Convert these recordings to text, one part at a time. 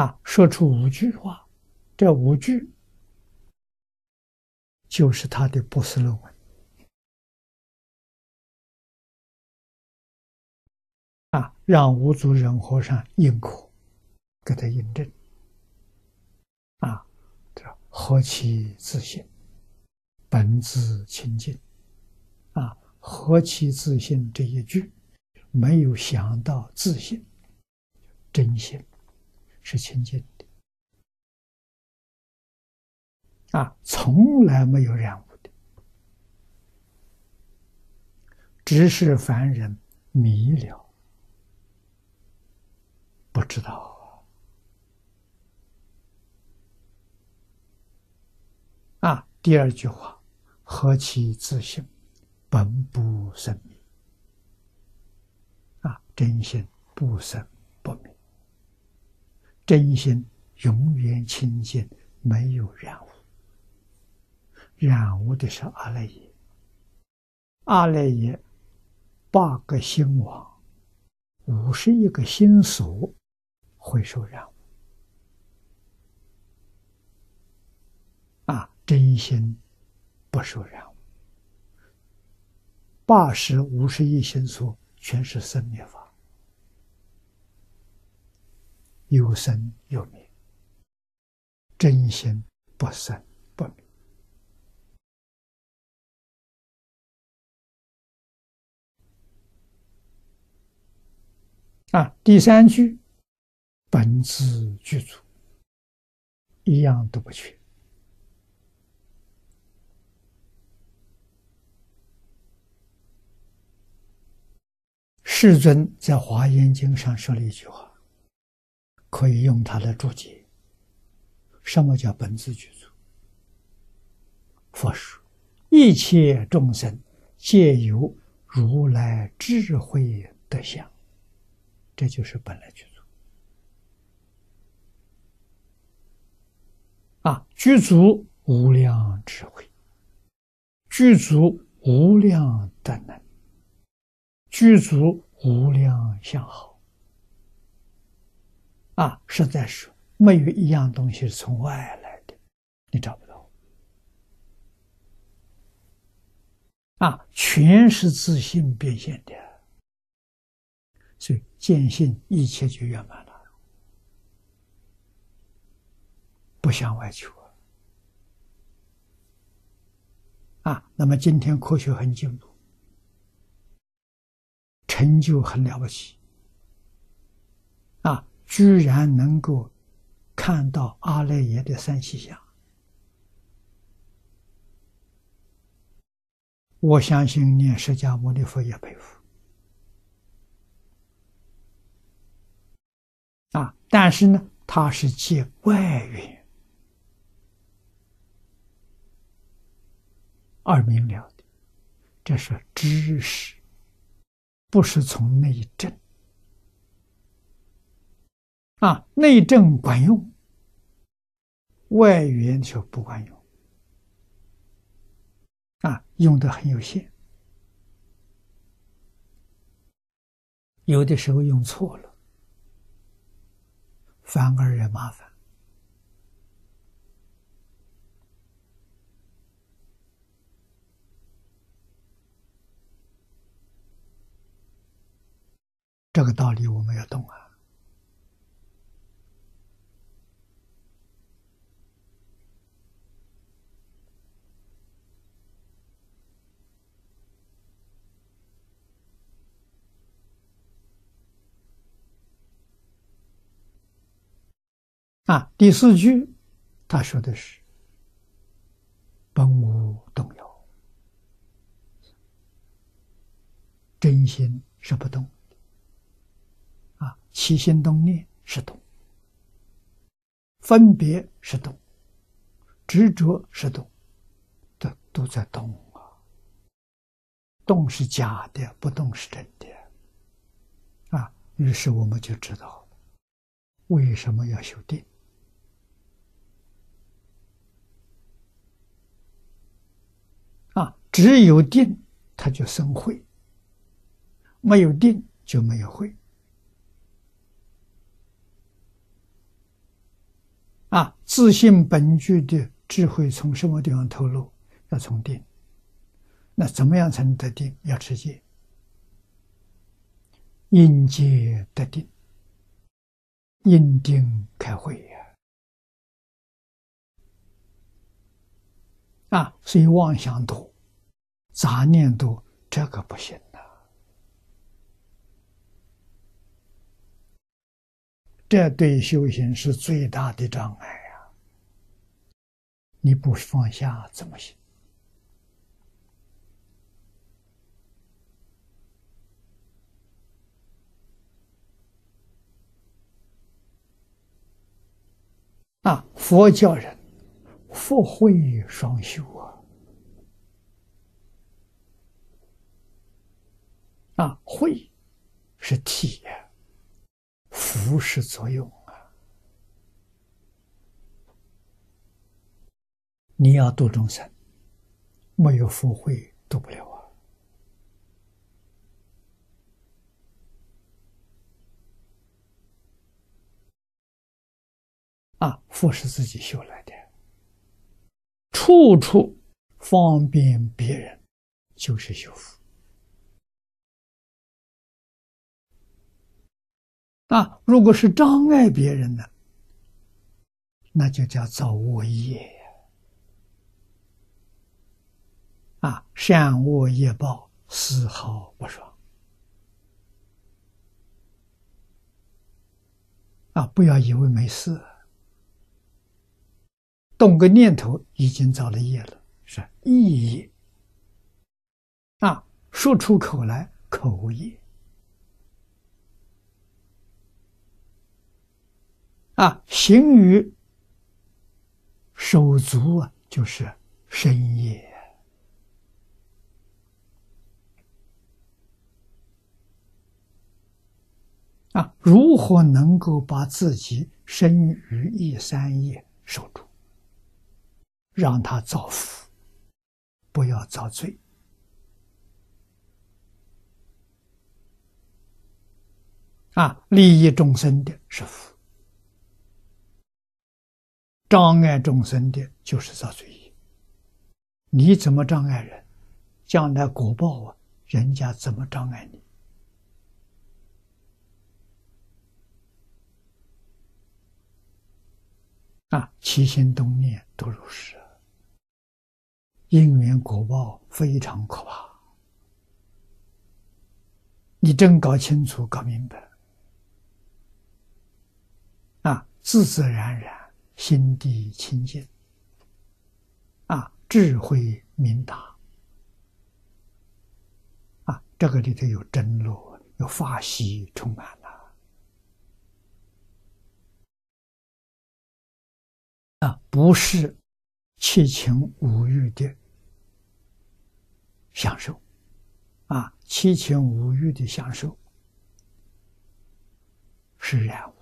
啊，说出五句话，这五句就是他的博士论文。啊，让五祖人和尚认可，给他印证。啊，这何其自信，本自清净。啊，何其自信这一句，没有想到自信，真心是清净的。啊，从来没有染污的，只是凡人迷了。不知道啊！第二句话，何其自信，本不生灭。啊，真心不生，真心永远清净，没有染污。染污的是阿赖耶，阿赖耶八个心王，五十一个心所。会受染污啊！真心不受染污，八十五十亿心所全是生灭法，有生有灭，真心不生不灭啊！第三句。本自具足，一样都不缺。世尊在《华严经》上说了一句话，可以用它来注解：什么叫本自具足？佛说，一切众生皆有如来智慧德相，这就是本来具足。啊，具足无量智慧，具足无量德能，具足无量相好。啊，实在是没有一样东西是从外来的，你找不到。啊，全是自信变现的，所以见性一切就圆满了。不向外求啊！那么今天科学很进步，成就很了不起！居然能够看到阿赖耶的三细相，我相信念释迦牟尼佛也佩服啊！但是呢，他是借外缘。而明了的，这是知识，不是从内证啊。内政管用，外缘就不管用啊，用的很有限，有的时候用错了，反而也麻烦。这个道理我们要懂啊！啊，第四句他说的是“本无动摇”，真心是不动。啊起心动念是动，分别是动，执着是动，都都在动啊！动是假的，不动是真的啊！于是我们就知道为什么要修定啊！只有定，它就生慧；没有定，就没有慧。啊，自信本具的智慧从什么地方透露？要从定。那怎么样才能得定？要持戒，因戒得定，因定开慧呀！啊，所以妄想多、杂念多，这个不行的，这对修行是最大的障碍呀！你不放下怎么行？啊，佛教人福慧双修啊！啊，慧是体呀，福是作用啊！你要度众生，没有福慧度不了。啊，福是自己修来的，处处方便别人，就是修福。啊，如果是障碍别人的，那就叫造恶业呀。啊，善恶业报丝毫不爽。啊，不要以为没事。动个念头，已经造了业了，是意业啊！说出口来，口业啊！行于手足啊，就是身业啊！如何能够把自己身于一三业守住？让他造福，不要遭罪。啊，利益众生的是福，障碍众生的就是造罪业。你怎么障碍人，将来果报啊，人家怎么障碍你？啊，起心动念都如是。因缘果报非常可怕，你真搞清楚、搞明白，啊，自自然然心地清净，啊，智慧明达，啊，这个里头有真乐，有法喜充满了，啊，不是七情五欲的。享受，啊，七情五欲的享受是染物。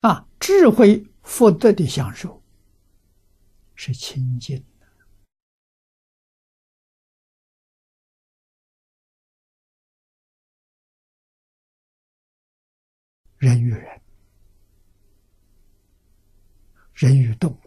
啊，智慧福德的享受是清净。人与人，人与动物，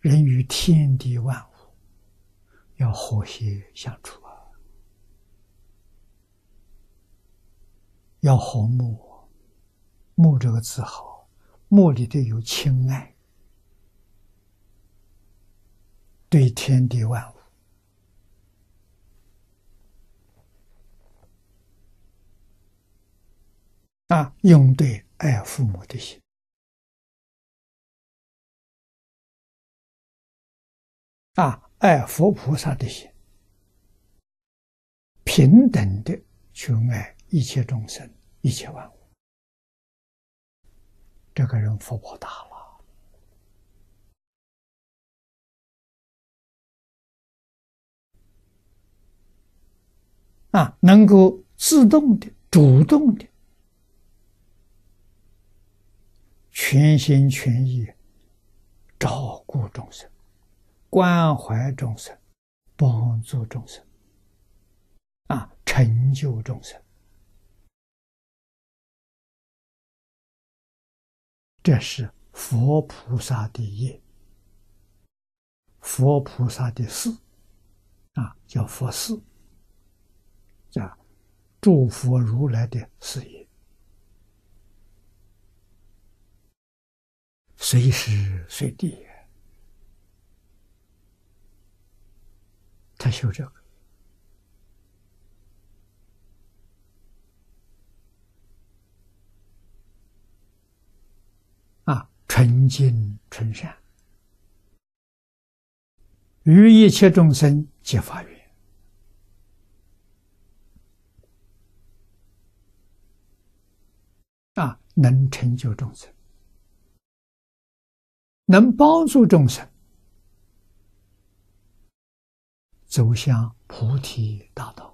人与天地万物，要和谐相处啊！要和睦，睦这个字好，睦里头有亲爱，对天地万物。啊，用对爱父母的心，啊，爱佛菩萨的心，平等的去爱一切众生、一切万物，这个人福报大了，啊，能够自动的、主动的。全心全意照顾众生，关怀众生，帮助众生，啊，成就众生，这是佛菩萨的业，佛菩萨的事，啊，叫佛事，啊诸佛如来的事业，随时随地。他修这个啊，纯净纯善，于一切众生皆发愿啊，能成就众生，能帮助众生。走向菩提大道。